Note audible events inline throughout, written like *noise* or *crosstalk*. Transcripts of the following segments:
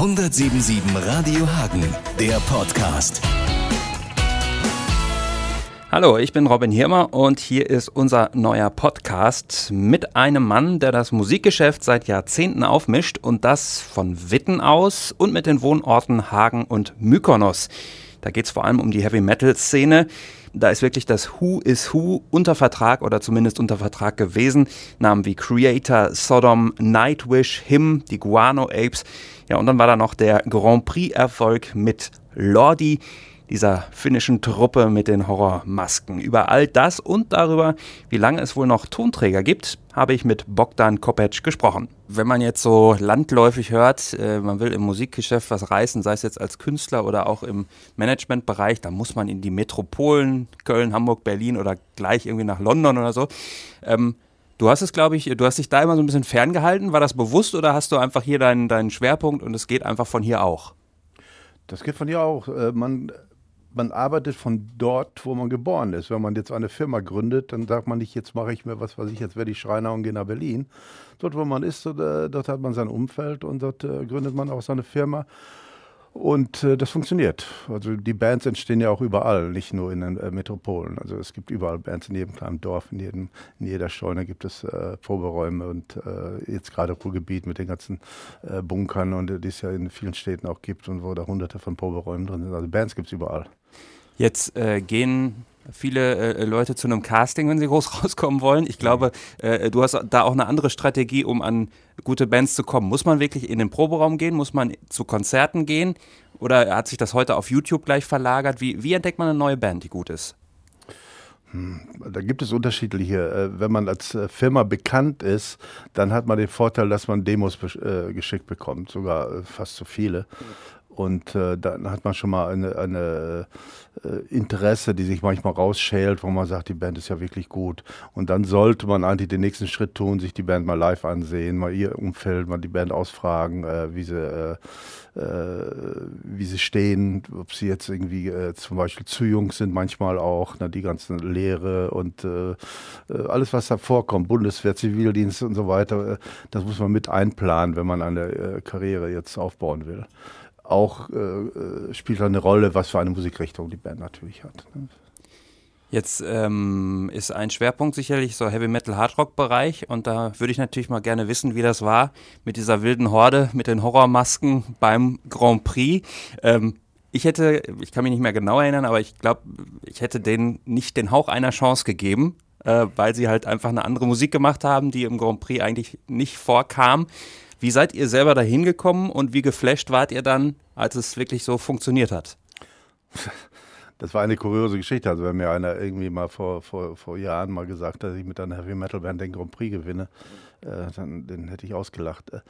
177 Radio Hagen, der Podcast. Hallo, ich bin Robin Hirmer und hier ist unser neuer Podcast mit einem Mann, der das Musikgeschäft seit Jahrzehnten aufmischt und das von Witten aus und mit den Wohnorten Hagen und Mykonos. Da geht es vor allem um die Heavy-Metal-Szene. Da ist wirklich das Who is Who unter Vertrag oder zumindest unter Vertrag gewesen. Namen wie Creator, Sodom, Nightwish, Him, die Guano Apes. Ja, und dann war da noch der Grand Prix-Erfolg mit Lordi dieser finnischen Truppe mit den Horrormasken. Über all das und darüber, wie lange es wohl noch Tonträger gibt, habe ich mit Bogdan Kopec gesprochen. Wenn man jetzt so landläufig hört, äh, man will im Musikgeschäft was reißen, sei es jetzt als Künstler oder auch im Managementbereich, dann muss man in die Metropolen, Köln, Hamburg, Berlin oder gleich irgendwie nach London oder so. Ähm, Du hast es, glaube ich, du hast dich da immer so ein bisschen ferngehalten. War das bewusst oder hast du einfach hier deinen, deinen Schwerpunkt und es geht einfach von hier auch? Das geht von hier auch. Äh, man man arbeitet von dort, wo man geboren ist. Wenn man jetzt eine Firma gründet, dann sagt man nicht, jetzt mache ich mir was weiß ich, jetzt werde ich Schreiner und gehe nach Berlin. Dort, wo man ist, dort hat man sein Umfeld und dort äh, gründet man auch seine Firma. Und äh, das funktioniert. Also die Bands entstehen ja auch überall, nicht nur in den äh, Metropolen. Also es gibt überall Bands in jedem kleinen Dorf, in, jedem, in jeder Scheune gibt es äh, Proberäume und äh, jetzt gerade Ruhrgebiet mit den ganzen äh, Bunkern und äh, die es ja in vielen Städten auch gibt und wo da hunderte von Proberäumen drin sind. Also Bands gibt es überall. Jetzt gehen viele äh, Leute zu einem Casting, wenn sie groß *laughs* rauskommen wollen. Ich glaube, äh, du hast da auch eine andere Strategie, um an gute Bands zu kommen. Muss man wirklich in den Proberaum gehen? Muss man zu Konzerten gehen? Oder hat sich das heute auf YouTube gleich verlagert? Wie, wie entdeckt man eine neue Band, die gut ist? Hm, da gibt es unterschiedliche. Äh, wenn man als äh, Firma bekannt ist, dann hat man den Vorteil, dass man Demos äh, geschickt bekommt, sogar fast zu viele. Und äh, dann hat man schon mal eine, eine äh, Interesse, die sich manchmal rausschält, wo man sagt, die Band ist ja wirklich gut. Und dann sollte man eigentlich den nächsten Schritt tun, sich die Band mal live ansehen, mal ihr Umfeld, mal die Band ausfragen, äh, wie, sie, äh, äh, wie sie stehen, ob sie jetzt irgendwie äh, zum Beispiel zu jung sind, manchmal auch, na, die ganzen Lehre und alles, was da vorkommt, Bundeswehr, Zivildienst und so weiter, das muss man mit einplanen, wenn man eine Karriere jetzt aufbauen will auch äh, äh, spielt eine Rolle, was für eine Musikrichtung die Band natürlich hat. Ne? Jetzt ähm, ist ein Schwerpunkt sicherlich so Heavy Metal Hard Rock Bereich und da würde ich natürlich mal gerne wissen, wie das war mit dieser wilden Horde, mit den Horrormasken beim Grand Prix. Ähm, ich hätte, ich kann mich nicht mehr genau erinnern, aber ich glaube, ich hätte denen nicht den Hauch einer Chance gegeben, äh, weil sie halt einfach eine andere Musik gemacht haben, die im Grand Prix eigentlich nicht vorkam. Wie seid ihr selber da hingekommen und wie geflasht wart ihr dann, als es wirklich so funktioniert hat? Das war eine kuriose Geschichte. Also wenn mir einer irgendwie mal vor, vor, vor Jahren mal gesagt hat, dass ich mit einer Heavy Metal Band den Grand Prix gewinne, äh, dann den hätte ich ausgelacht. Äh,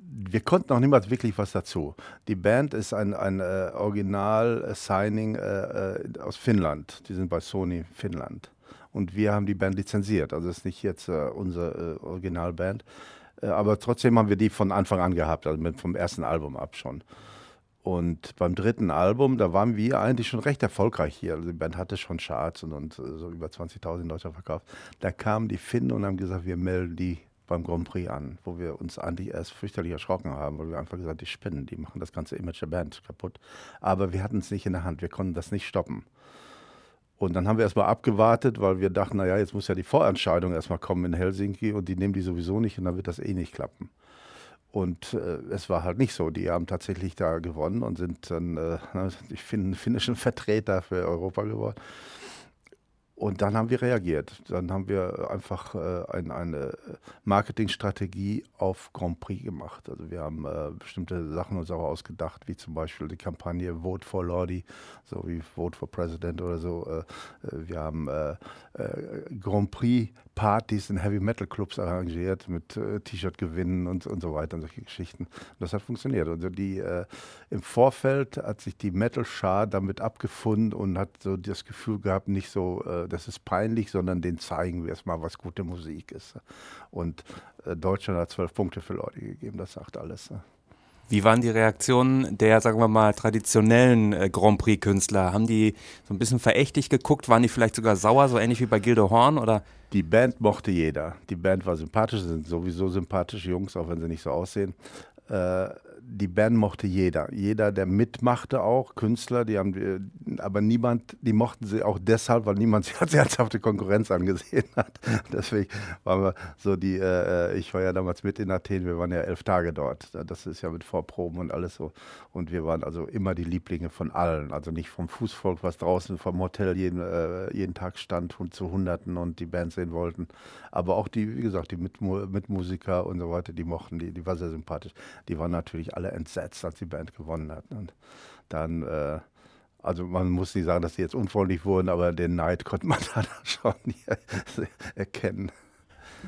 wir konnten auch niemals wirklich was dazu. Die Band ist ein, ein äh, Original-Signing äh, äh, aus Finnland. Die sind bei Sony Finnland. Und wir haben die Band lizenziert. Also das ist nicht jetzt äh, unsere Originalband. Äh, aber trotzdem haben wir die von Anfang an gehabt, also mit, vom ersten Album ab schon. Und beim dritten Album, da waren wir eigentlich schon recht erfolgreich hier. Also die Band hatte schon Charts und, und äh, so über 20.000 in Deutschland verkauft. Da kamen die Finnen und haben gesagt, wir melden die beim Grand Prix an, wo wir uns eigentlich erst fürchterlich erschrocken haben, weil wir einfach gesagt, die spinnen, die machen das ganze Image der Band kaputt. Aber wir hatten es nicht in der Hand, wir konnten das nicht stoppen. Und dann haben wir erstmal abgewartet, weil wir dachten, naja, jetzt muss ja die Vorentscheidung erstmal kommen in Helsinki und die nehmen die sowieso nicht und dann wird das eh nicht klappen. Und äh, es war halt nicht so. Die haben tatsächlich da gewonnen und sind dann, äh, *laughs* ich finde, finnischen Vertreter für Europa geworden. Und dann haben wir reagiert. Dann haben wir einfach äh, ein, eine Marketingstrategie auf Grand Prix gemacht. Also wir haben äh, bestimmte Sachen uns auch ausgedacht, wie zum Beispiel die Kampagne Vote for Lordi, so wie Vote for President oder so. Äh, äh wir haben äh, äh, Grand Prix Partys in Heavy Metal Clubs arrangiert mit T-Shirt-Gewinnen und, und so weiter und solche Geschichten. Und das hat funktioniert. Also die, im Vorfeld hat sich die Metal-Schar damit abgefunden und hat so das Gefühl gehabt, nicht so, das ist peinlich, sondern den zeigen wir erstmal, was gute Musik ist. Und äh, Deutschland hat zwölf Punkte für Leute gegeben, das sagt alles. Wie waren die Reaktionen der, sagen wir mal, traditionellen äh, Grand Prix-Künstler? Haben die so ein bisschen verächtlich geguckt? Waren die vielleicht sogar sauer, so ähnlich wie bei Gildo Horn? Oder? Die Band mochte jeder. Die Band war sympathisch, sind sowieso sympathische Jungs, auch wenn sie nicht so aussehen. Äh, die Band mochte jeder. Jeder, der mitmachte auch, Künstler, die haben, äh, aber niemand, die mochten sie auch deshalb, weil niemand *laughs* sie als ernsthafte Konkurrenz angesehen hat. *laughs* Deswegen waren wir so die, äh, ich war ja damals mit in Athen, wir waren ja elf Tage dort. Das ist ja mit Vorproben und alles so. Und wir waren also immer die Lieblinge von allen. Also nicht vom Fußvolk, was draußen vom Hotel jeden, äh, jeden Tag stand und zu Hunderten und die Band sehen wollten. Aber auch die, wie gesagt, die Mitmusiker und so weiter, die mochten die, die war sehr sympathisch. Die waren natürlich alle entsetzt, als die Band gewonnen hat. Und dann, äh, also man muss nicht sagen, dass sie jetzt unfreundlich wurden, aber den Neid konnte man *laughs* da schon erkennen.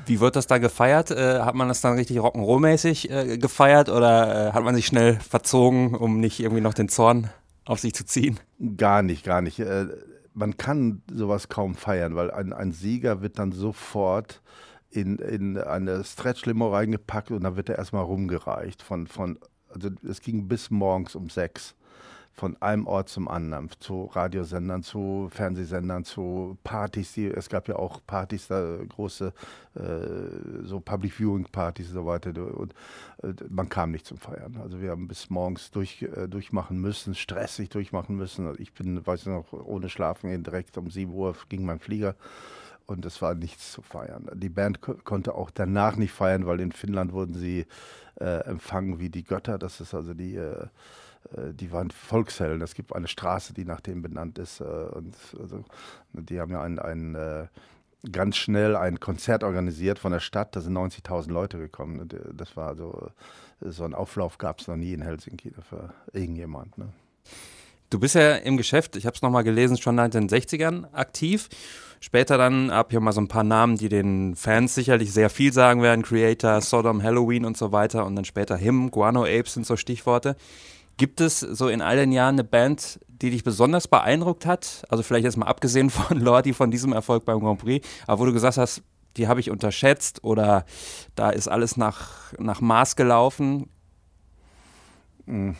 Wie wird das da gefeiert? Äh, hat man das dann richtig Rock'n'Roll-mäßig äh, gefeiert oder äh, hat man sich schnell verzogen, um nicht irgendwie noch den Zorn auf sich zu ziehen? Gar nicht, gar nicht. Man kann sowas kaum feiern, weil ein, ein Sieger wird dann sofort in, in eine Stretch-Limo reingepackt und dann wird er erstmal rumgereicht. Von, von, also es ging bis morgens um sechs von einem Ort zum anderen, zu Radiosendern, zu Fernsehsendern, zu Partys. Die, es gab ja auch Partys, da große, äh, so Public Viewing Partys und so weiter. Und äh, man kam nicht zum Feiern. Also wir haben bis morgens durch, äh, durchmachen müssen, stressig durchmachen müssen. Ich bin, weiß ich noch, ohne Schlafen direkt um 7 Uhr ging mein Flieger und es war nichts zu feiern. Die Band ko konnte auch danach nicht feiern, weil in Finnland wurden sie äh, empfangen wie die Götter. Das ist also die, äh, äh die waren Volkshelden. Es gibt eine Straße, die nach denen benannt ist. Äh, und also, die haben ja ein, ein äh, ganz schnell ein Konzert organisiert von der Stadt. Da sind 90.000 Leute gekommen. Das war also so ein Auflauf gab es noch nie in Helsinki für irgendjemand. Ne? Du bist ja im Geschäft, ich habe es nochmal gelesen, schon in den 60ern aktiv. Später dann ab hier mal so ein paar Namen, die den Fans sicherlich sehr viel sagen werden. Creator, Sodom, Halloween und so weiter. Und dann später Him, Guano Apes sind so Stichworte. Gibt es so in all den Jahren eine Band, die dich besonders beeindruckt hat? Also vielleicht jetzt mal abgesehen *laughs* von Lordi, von diesem Erfolg beim Grand Prix, aber wo du gesagt hast, die habe ich unterschätzt oder da ist alles nach, nach Maß gelaufen? Hm.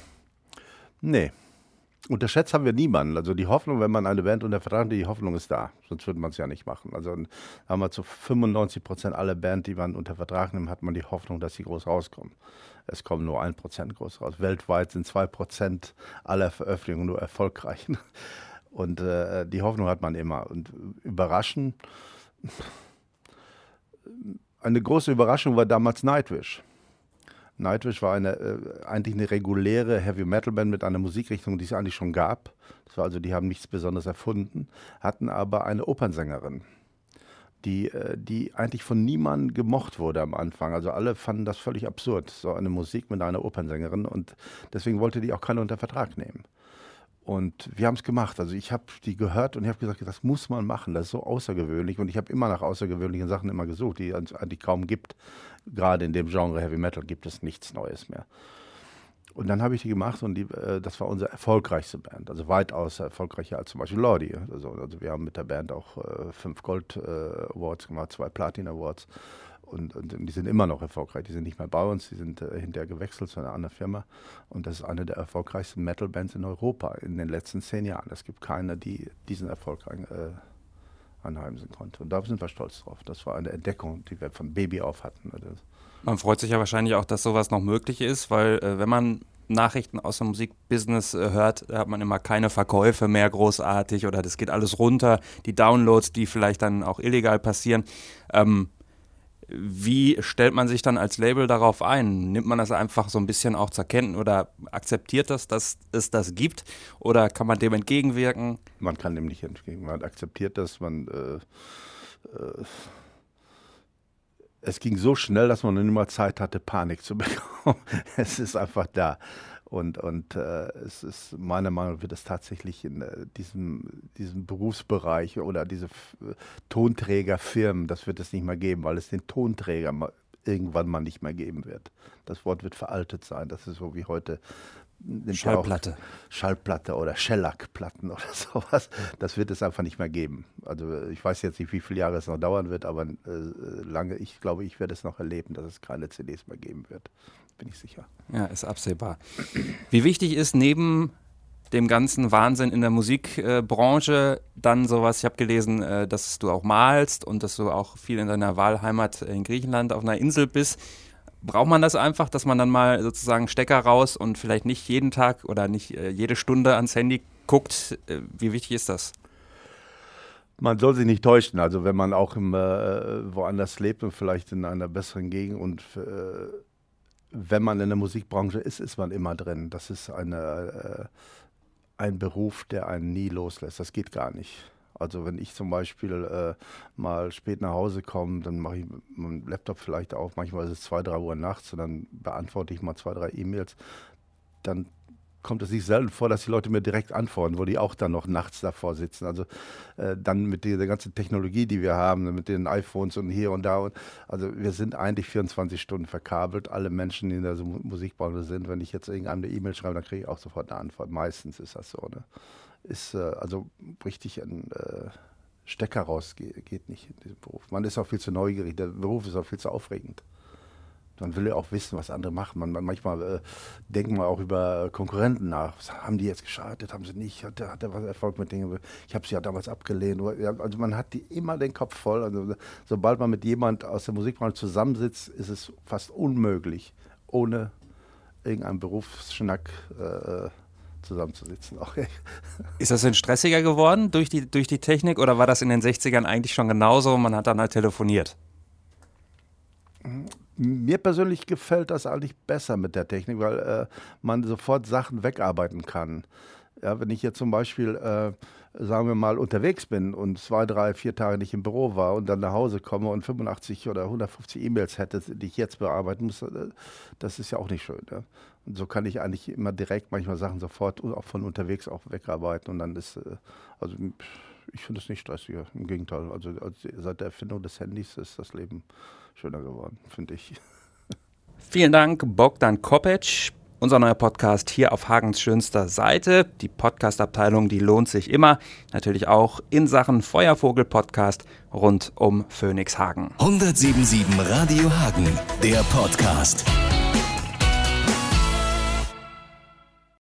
Nee, Unterschätzt haben wir niemanden. Also die Hoffnung, wenn man eine Band unter Vertrag hat, die Hoffnung ist da. Sonst würde man es ja nicht machen. Also haben wir zu 95 Prozent aller Band, die man unter Vertrag nimmt, hat man die Hoffnung, dass sie groß rauskommen. Es kommen nur ein Prozent groß raus. Weltweit sind zwei Prozent aller Veröffentlichungen nur erfolgreich. *laughs* Und äh, die Hoffnung hat man immer. Und überraschen, eine große Überraschung war damals Nightwish. Nightwish war eine, äh, eigentlich eine reguläre Heavy Metal Band mit einer Musikrichtung, die es eigentlich schon gab. Das war also, die haben nichts Besonderes erfunden, hatten aber eine Opernsängerin, die, äh, die eigentlich von niemandem gemocht wurde am Anfang. Also alle fanden das völlig absurd, so eine Musik mit einer Opernsängerin und deswegen wollte die auch keiner unter Vertrag nehmen. Und wir haben es gemacht. Also ich habe die gehört und ich habe gesagt, das muss man machen. Das ist so außergewöhnlich. Und ich habe immer nach außergewöhnlichen Sachen immer gesucht, die es eigentlich kaum gibt. Gerade in dem Genre Heavy Metal gibt es nichts Neues mehr. Und dann habe ich die gemacht und die, äh, das war unsere erfolgreichste Band. Also weitaus erfolgreicher als zum Beispiel Lordi. Also, also wir haben mit der Band auch äh, fünf Gold äh, Awards gemacht, zwei Platin Awards und, und, die sind immer noch erfolgreich. Die sind nicht mehr bei uns, die sind äh, hinterher gewechselt zu einer anderen Firma. Und das ist eine der erfolgreichsten Metal-Bands in Europa in den letzten zehn Jahren. Es gibt keine, die diesen Erfolg äh, anheimsen konnte. Und da sind wir stolz drauf. Das war eine Entdeckung, die wir von Baby auf hatten. Man freut sich ja wahrscheinlich auch, dass sowas noch möglich ist, weil äh, wenn man Nachrichten aus dem Musikbusiness äh, hört, hat man immer keine Verkäufe mehr großartig oder das geht alles runter. Die Downloads, die vielleicht dann auch illegal passieren. Ähm, wie stellt man sich dann als Label darauf ein? Nimmt man das einfach so ein bisschen auch zur Kenntnis oder akzeptiert das, dass es das gibt? Oder kann man dem entgegenwirken? Man kann dem nicht entgegenwirken. Man akzeptiert das, man. Äh, äh, es ging so schnell, dass man nicht mal Zeit hatte, Panik zu *laughs* bekommen. es ist einfach da. Und, und äh, es ist meiner Meinung nach wird es tatsächlich in äh, diesem, diesem Berufsbereich oder diese F Tonträgerfirmen, das wird es nicht mehr geben, weil es den Tonträger mal, irgendwann mal nicht mehr geben wird. Das Wort wird veraltet sein. Das ist so wie heute Schallplatte. Schallplatte oder Shellac-Platten *laughs* oder sowas. Das wird es einfach nicht mehr geben. Also ich weiß jetzt nicht, wie viele Jahre es noch dauern wird, aber äh, lange, ich glaube, ich werde es noch erleben, dass es keine CDs mehr geben wird bin ich sicher. Ja, ist absehbar. Wie wichtig ist neben dem ganzen Wahnsinn in der Musikbranche dann sowas, ich habe gelesen, äh, dass du auch malst und dass du auch viel in deiner Wahlheimat in Griechenland auf einer Insel bist. Braucht man das einfach, dass man dann mal sozusagen Stecker raus und vielleicht nicht jeden Tag oder nicht äh, jede Stunde ans Handy guckt? Äh, wie wichtig ist das? Man soll sich nicht täuschen. Also wenn man auch im, äh, woanders lebt und vielleicht in einer besseren Gegend und äh, wenn man in der Musikbranche ist, ist man immer drin. Das ist eine, äh, ein Beruf, der einen nie loslässt. Das geht gar nicht. Also wenn ich zum Beispiel äh, mal spät nach Hause komme, dann mache ich meinen Laptop vielleicht auf. Manchmal ist es zwei, drei Uhr nachts und dann beantworte ich mal zwei, drei E-Mails. Dann kommt es sich selten vor, dass die Leute mir direkt antworten, wo die auch dann noch nachts davor sitzen. Also äh, dann mit dieser ganzen Technologie, die wir haben, mit den iPhones und hier und da. Und, also wir sind eigentlich 24 Stunden verkabelt, alle Menschen, die in der Musikbranche sind. Wenn ich jetzt irgendeine E-Mail schreibe, dann kriege ich auch sofort eine Antwort. Meistens ist das so. Ne? ist äh, also richtig ein äh, Stecker raus geht nicht in diesem Beruf. Man ist auch viel zu neugierig, der Beruf ist auch viel zu aufregend. Man will ja auch wissen, was andere machen. Man, man manchmal äh, denkt man auch über Konkurrenten nach. Was haben die jetzt geschadet? Haben sie nicht? Hat hat der was Erfolg mit Dingen? Ich habe sie ja damals abgelehnt. Also man hat die immer den Kopf voll. Also sobald man mit jemand aus der Musikbranche zusammensitzt, ist es fast unmöglich, ohne irgendeinen Berufsschnack äh, zusammenzusitzen. *laughs* Ist das denn stressiger geworden durch die, durch die Technik oder war das in den 60ern eigentlich schon genauso man hat dann halt telefoniert? Mir persönlich gefällt das eigentlich besser mit der Technik, weil äh, man sofort Sachen wegarbeiten kann. Ja, wenn ich jetzt zum Beispiel, äh, sagen wir mal, unterwegs bin und zwei, drei, vier Tage nicht im Büro war und dann nach Hause komme und 85 oder 150 E-Mails hätte, die ich jetzt bearbeiten muss, äh, das ist ja auch nicht schön. Ja. Und so kann ich eigentlich immer direkt manchmal Sachen sofort auch von unterwegs auch wegarbeiten und dann ist, äh, also ich finde es nicht stressiger, im Gegenteil. Also, also seit der Erfindung des Handys ist das Leben schöner geworden, finde ich. Vielen Dank, Bogdan Kopec. Unser neuer Podcast hier auf Hagens schönster Seite. Die Podcast-Abteilung, die lohnt sich immer. Natürlich auch in Sachen Feuervogel-Podcast rund um Phoenix Hagen. 1077 Radio Hagen, der Podcast.